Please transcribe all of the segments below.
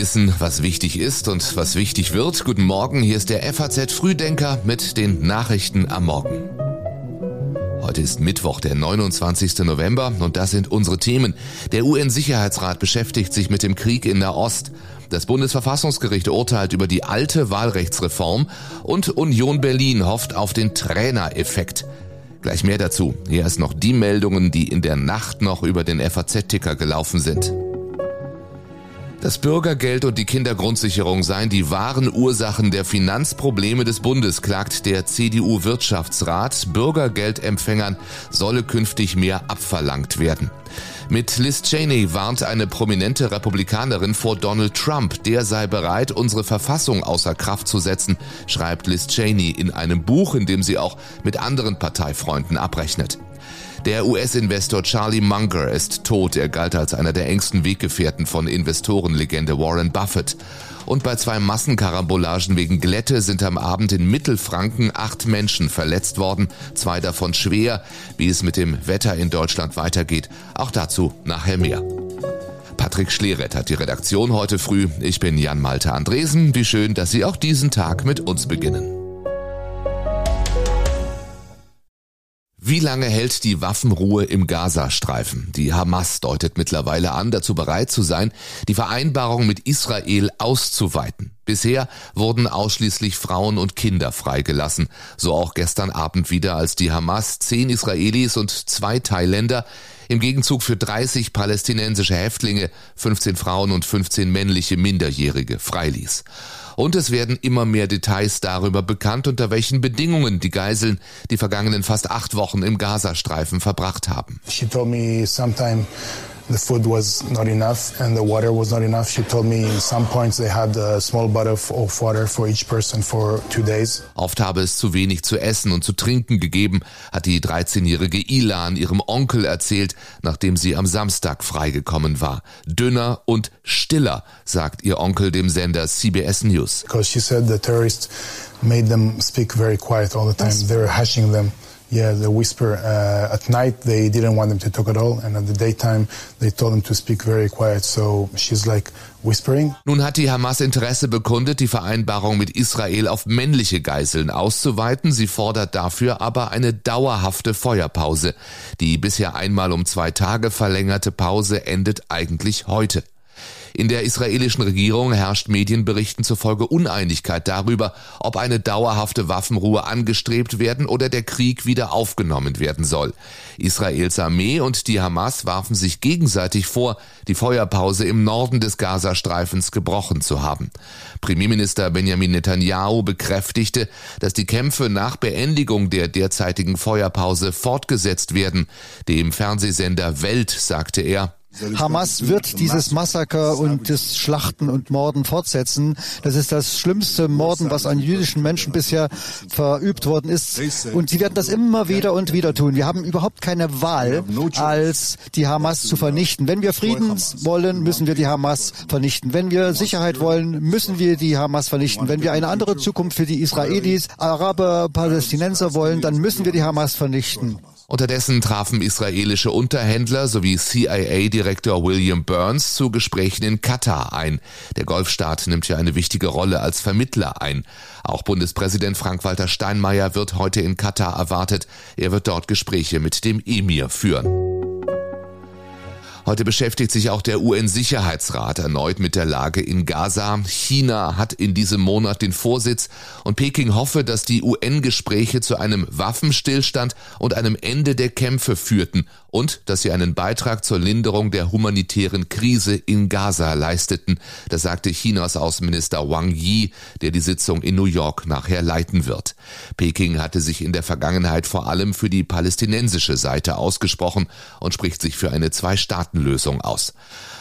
wissen, was wichtig ist und was wichtig wird. Guten Morgen, hier ist der FAZ Frühdenker mit den Nachrichten am Morgen. Heute ist Mittwoch, der 29. November und das sind unsere Themen. Der UN-Sicherheitsrat beschäftigt sich mit dem Krieg in der Ost. Das Bundesverfassungsgericht urteilt über die alte Wahlrechtsreform und Union Berlin hofft auf den Trainereffekt. Gleich mehr dazu. Hier ist noch die Meldungen, die in der Nacht noch über den FAZ-Ticker gelaufen sind. Das Bürgergeld und die Kindergrundsicherung seien die wahren Ursachen der Finanzprobleme des Bundes, klagt der CDU-Wirtschaftsrat. Bürgergeldempfängern solle künftig mehr abverlangt werden. Mit Liz Cheney warnt eine prominente Republikanerin vor Donald Trump. Der sei bereit, unsere Verfassung außer Kraft zu setzen, schreibt Liz Cheney in einem Buch, in dem sie auch mit anderen Parteifreunden abrechnet. Der US-Investor Charlie Munger ist tot. Er galt als einer der engsten Weggefährten von Investorenlegende Warren Buffett. Und bei zwei Massenkarambolagen wegen Glätte sind am Abend in Mittelfranken acht Menschen verletzt worden, zwei davon schwer. Wie es mit dem Wetter in Deutschland weitergeht, auch dazu nachher mehr. Patrick Schleret hat die Redaktion heute früh. Ich bin Jan Malte Andresen. Wie schön, dass Sie auch diesen Tag mit uns beginnen. Wie lange hält die Waffenruhe im Gazastreifen? Die Hamas deutet mittlerweile an, dazu bereit zu sein, die Vereinbarung mit Israel auszuweiten. Bisher wurden ausschließlich Frauen und Kinder freigelassen. So auch gestern Abend wieder, als die Hamas zehn Israelis und zwei Thailänder im Gegenzug für 30 palästinensische Häftlinge, 15 Frauen und 15 männliche Minderjährige freiließ. Und es werden immer mehr Details darüber bekannt, unter welchen Bedingungen die Geiseln die vergangenen fast acht Wochen im Gazastreifen verbracht haben. She told me sometime the food was not enough and the water was not enough. She told me in some points they had a small bottle of water for each person for two days. Oft habe es zu wenig zu essen und zu trinken gegeben, hat die 13-jährige Ilan ihrem Onkel erzählt, nachdem sie am Samstag freigekommen war. Dünner und stiller, sagt ihr Onkel dem Sender CBS News. Because she said the terrorists made them speak very quiet all the time. They were hashing them. Yeah, the whisper. Uh, at night they didn't want them to talk at all, and at the daytime they told them to speak very quiet. So she's like whispering. Nun hat die Hamas Interesse bekundet, die Vereinbarung mit Israel auf männliche Geiseln auszuweiten. Sie fordert dafür aber eine dauerhafte Feuerpause. Die bisher einmal um zwei Tage verlängerte Pause endet eigentlich heute. In der israelischen Regierung herrscht Medienberichten zufolge Uneinigkeit darüber, ob eine dauerhafte Waffenruhe angestrebt werden oder der Krieg wieder aufgenommen werden soll. Israels Armee und die Hamas warfen sich gegenseitig vor, die Feuerpause im Norden des Gazastreifens gebrochen zu haben. Premierminister Benjamin Netanyahu bekräftigte, dass die Kämpfe nach Beendigung der derzeitigen Feuerpause fortgesetzt werden. Dem Fernsehsender Welt sagte er, Hamas wird dieses Massaker und das Schlachten und Morden fortsetzen. Das ist das schlimmste Morden, was an jüdischen Menschen bisher verübt worden ist. Und sie werden das immer wieder und wieder tun. Wir haben überhaupt keine Wahl, als die Hamas zu vernichten. Wenn wir Frieden wollen, müssen wir die Hamas vernichten. Wenn wir Sicherheit wollen, müssen wir die Hamas vernichten. Wenn wir eine andere Zukunft für die Israelis, Araber, Palästinenser wollen, dann müssen wir die Hamas vernichten. Unterdessen trafen israelische Unterhändler sowie CIA-Direktor William Burns zu Gesprächen in Katar ein. Der Golfstaat nimmt ja eine wichtige Rolle als Vermittler ein. Auch Bundespräsident Frank-Walter Steinmeier wird heute in Katar erwartet. Er wird dort Gespräche mit dem Emir führen. Heute beschäftigt sich auch der UN-Sicherheitsrat erneut mit der Lage in Gaza. China hat in diesem Monat den Vorsitz und Peking hoffe, dass die UN-Gespräche zu einem Waffenstillstand und einem Ende der Kämpfe führten und dass sie einen Beitrag zur Linderung der humanitären Krise in Gaza leisteten. Das sagte Chinas Außenminister Wang Yi, der die Sitzung in New York nachher leiten wird. Peking hatte sich in der Vergangenheit vor allem für die palästinensische Seite ausgesprochen und spricht sich für eine Zwei-Staaten-Lösung aus.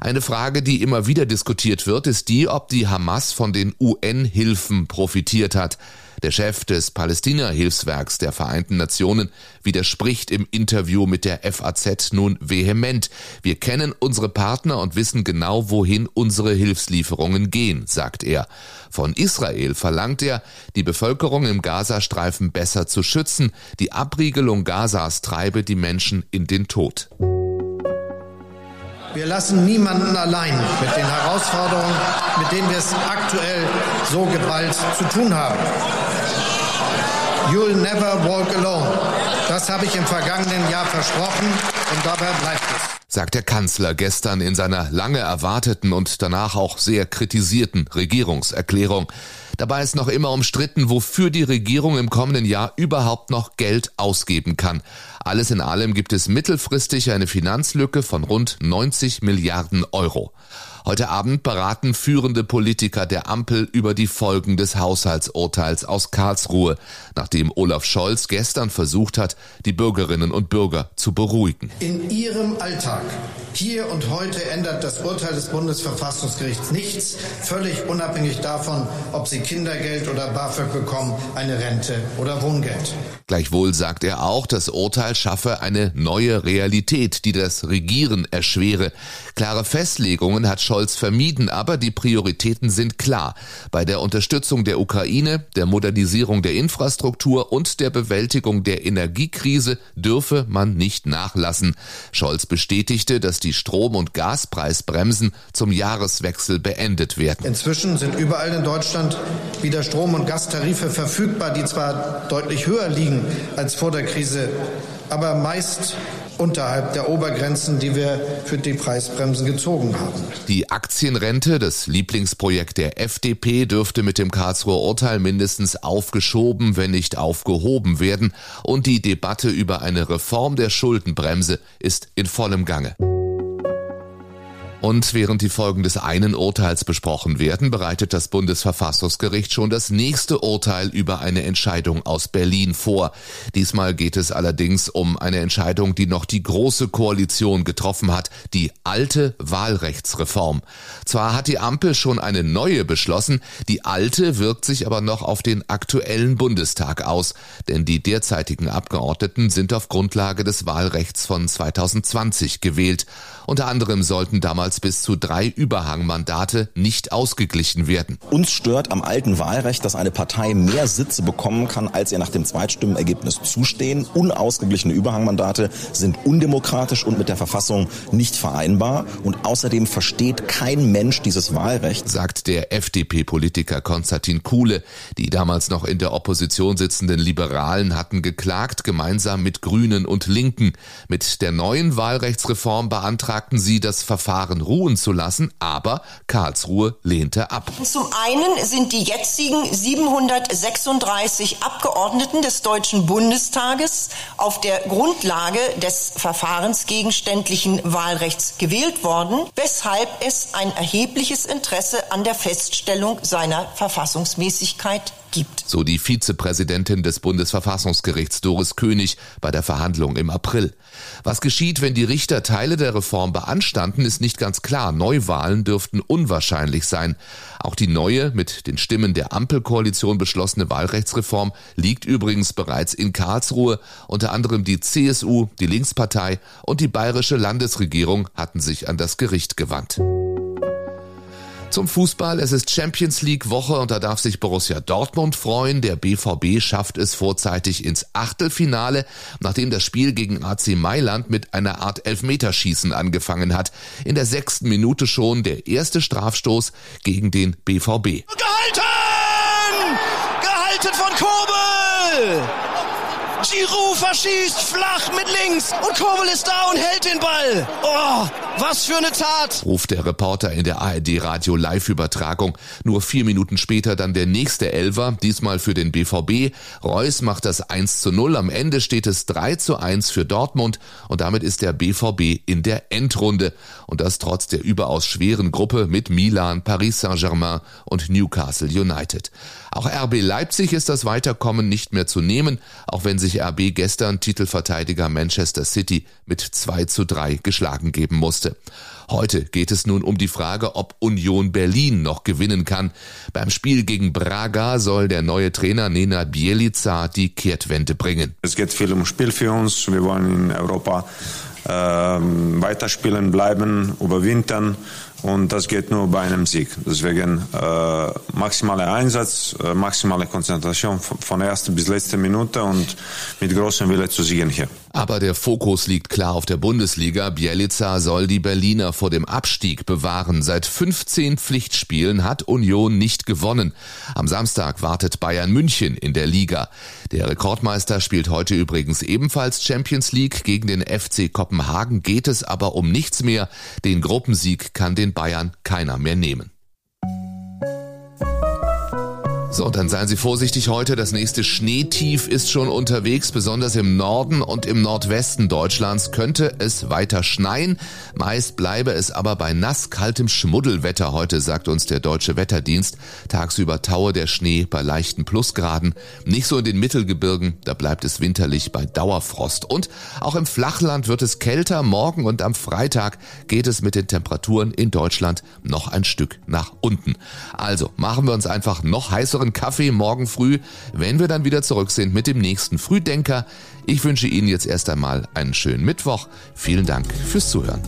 Eine Frage, die immer wieder diskutiert wird, ist die, ob die Hamas von den UN-Hilfen profitiert hat. Der Chef des Palästina-Hilfswerks der Vereinten Nationen widerspricht im Interview mit der FAZ nun vehement. Wir kennen unsere Partner und wissen genau, wohin unsere Hilfslieferungen gehen, sagt er. Von Israel verlangt er, die Bevölkerung im Gazastreifen besser zu schützen. Die Abriegelung Gazas treibe die Menschen in den Tod. Wir lassen niemanden allein mit den Herausforderungen, mit denen wir es aktuell so geballt zu tun haben. You'll never walk alone. Das habe ich im vergangenen Jahr versprochen und dabei bleibt es. Sagt der Kanzler gestern in seiner lange erwarteten und danach auch sehr kritisierten Regierungserklärung. Dabei ist noch immer umstritten, wofür die Regierung im kommenden Jahr überhaupt noch Geld ausgeben kann. Alles in allem gibt es mittelfristig eine Finanzlücke von rund 90 Milliarden Euro. Heute Abend beraten führende Politiker der Ampel über die Folgen des Haushaltsurteils aus Karlsruhe, nachdem Olaf Scholz gestern versucht hat, die Bürgerinnen und Bürger zu beruhigen. In ihrem Alltag, hier und heute, ändert das Urteil des Bundesverfassungsgerichts nichts, völlig unabhängig davon, ob sie Kindergeld oder BAföG bekommen, eine Rente oder Wohngeld. Gleichwohl sagt er auch, das Urteil schaffe eine neue Realität, die das Regieren erschwere. Klare Festlegungen hat Scholz vermieden, aber die Prioritäten sind klar. Bei der Unterstützung der Ukraine, der Modernisierung der Infrastruktur und der Bewältigung der Energiekrise dürfe man nicht nachlassen. Scholz bestätigte, dass die Strom- und Gaspreisbremsen zum Jahreswechsel beendet werden. Inzwischen sind überall in Deutschland wieder Strom- und Gastarife verfügbar, die zwar deutlich höher liegen als vor der Krise, aber meist unterhalb der Obergrenzen, die wir für die Preisbremsen gezogen haben. Die Aktienrente, das Lieblingsprojekt der FDP, dürfte mit dem Karlsruher Urteil mindestens aufgeschoben, wenn nicht aufgehoben werden. Und die Debatte über eine Reform der Schuldenbremse ist in vollem Gange. Und während die Folgen des einen Urteils besprochen werden, bereitet das Bundesverfassungsgericht schon das nächste Urteil über eine Entscheidung aus Berlin vor. Diesmal geht es allerdings um eine Entscheidung, die noch die Große Koalition getroffen hat, die alte Wahlrechtsreform. Zwar hat die Ampel schon eine neue beschlossen, die alte wirkt sich aber noch auf den aktuellen Bundestag aus, denn die derzeitigen Abgeordneten sind auf Grundlage des Wahlrechts von 2020 gewählt. Unter anderem sollten damals bis zu drei Überhangmandate nicht ausgeglichen werden. Uns stört am alten Wahlrecht, dass eine Partei mehr Sitze bekommen kann, als ihr nach dem Zweitstimmenergebnis zustehen. Unausgeglichene Überhangmandate sind undemokratisch und mit der Verfassung nicht vereinbar. Und außerdem versteht kein Mensch dieses Wahlrecht, sagt der FDP-Politiker Konstantin Kuhle. Die damals noch in der Opposition sitzenden Liberalen hatten geklagt, gemeinsam mit Grünen und Linken. Mit der neuen Wahlrechtsreform beantragt beantragten sie, das Verfahren ruhen zu lassen, aber Karlsruhe lehnte ab. Zum einen sind die jetzigen 736 Abgeordneten des Deutschen Bundestages auf der Grundlage des verfahrensgegenständlichen Wahlrechts gewählt worden, weshalb es ein erhebliches Interesse an der Feststellung seiner Verfassungsmäßigkeit gibt. So die Vizepräsidentin des Bundesverfassungsgerichts Doris König bei der Verhandlung im April. Was geschieht, wenn die Richter Teile der Reform beanstanden, ist nicht ganz klar. Neuwahlen dürften unwahrscheinlich sein. Auch die neue, mit den Stimmen der Ampelkoalition beschlossene Wahlrechtsreform liegt übrigens bereits in Karlsruhe. Unter anderem die CSU, die Linkspartei und die bayerische Landesregierung hatten sich an das Gericht gewandt. Zum Fußball. Es ist Champions League Woche und da darf sich Borussia Dortmund freuen. Der BVB schafft es vorzeitig ins Achtelfinale, nachdem das Spiel gegen AC Mailand mit einer Art Elfmeterschießen angefangen hat. In der sechsten Minute schon der erste Strafstoß gegen den BVB. Gehalten! Gehalten von Kobel! Giroud verschießt flach mit links und Kobel ist da und hält den Ball. Oh, was für eine Tat! ruft der Reporter in der ARD Radio Live-Übertragung. Nur vier Minuten später dann der nächste Elver, diesmal für den BVB. Reus macht das 1 zu 0. Am Ende steht es 3 zu 1 für Dortmund und damit ist der BVB in der Endrunde. Und das trotz der überaus schweren Gruppe mit Milan, Paris Saint-Germain und Newcastle United. Auch RB Leipzig ist das Weiterkommen nicht mehr zu nehmen, auch wenn sich RB gestern Titelverteidiger Manchester City mit 2 zu 3 geschlagen geben musste. Heute geht es nun um die Frage, ob Union Berlin noch gewinnen kann. Beim Spiel gegen Braga soll der neue Trainer Nena Bielica die Kehrtwende bringen. Es geht viel um Spiel für uns. Wir wollen in Europa äh, weiterspielen, bleiben, überwintern. Und das geht nur bei einem Sieg. Deswegen äh, maximaler Einsatz, äh, maximale Konzentration von erster bis letzter Minute und mit großem Wille zu siegen hier. Aber der Fokus liegt klar auf der Bundesliga. Bielica soll die Berliner vor dem Abstieg bewahren. Seit 15 Pflichtspielen hat Union nicht gewonnen. Am Samstag wartet Bayern München in der Liga. Der Rekordmeister spielt heute übrigens ebenfalls Champions League. Gegen den FC Kopenhagen geht es aber um nichts mehr. Den Gruppensieg kann den Bayern keiner mehr nehmen. So, dann seien Sie vorsichtig heute. Das nächste Schneetief ist schon unterwegs. Besonders im Norden und im Nordwesten Deutschlands könnte es weiter schneien. Meist bleibe es aber bei nass kaltem Schmuddelwetter heute, sagt uns der Deutsche Wetterdienst. Tagsüber taue der Schnee bei leichten Plusgraden. Nicht so in den Mittelgebirgen, da bleibt es winterlich bei Dauerfrost. Und auch im Flachland wird es kälter. Morgen und am Freitag geht es mit den Temperaturen in Deutschland noch ein Stück nach unten. Also machen wir uns einfach noch heißer leckeren Kaffee morgen früh, wenn wir dann wieder zurück sind mit dem nächsten Frühdenker. Ich wünsche Ihnen jetzt erst einmal einen schönen Mittwoch. Vielen Dank fürs Zuhören.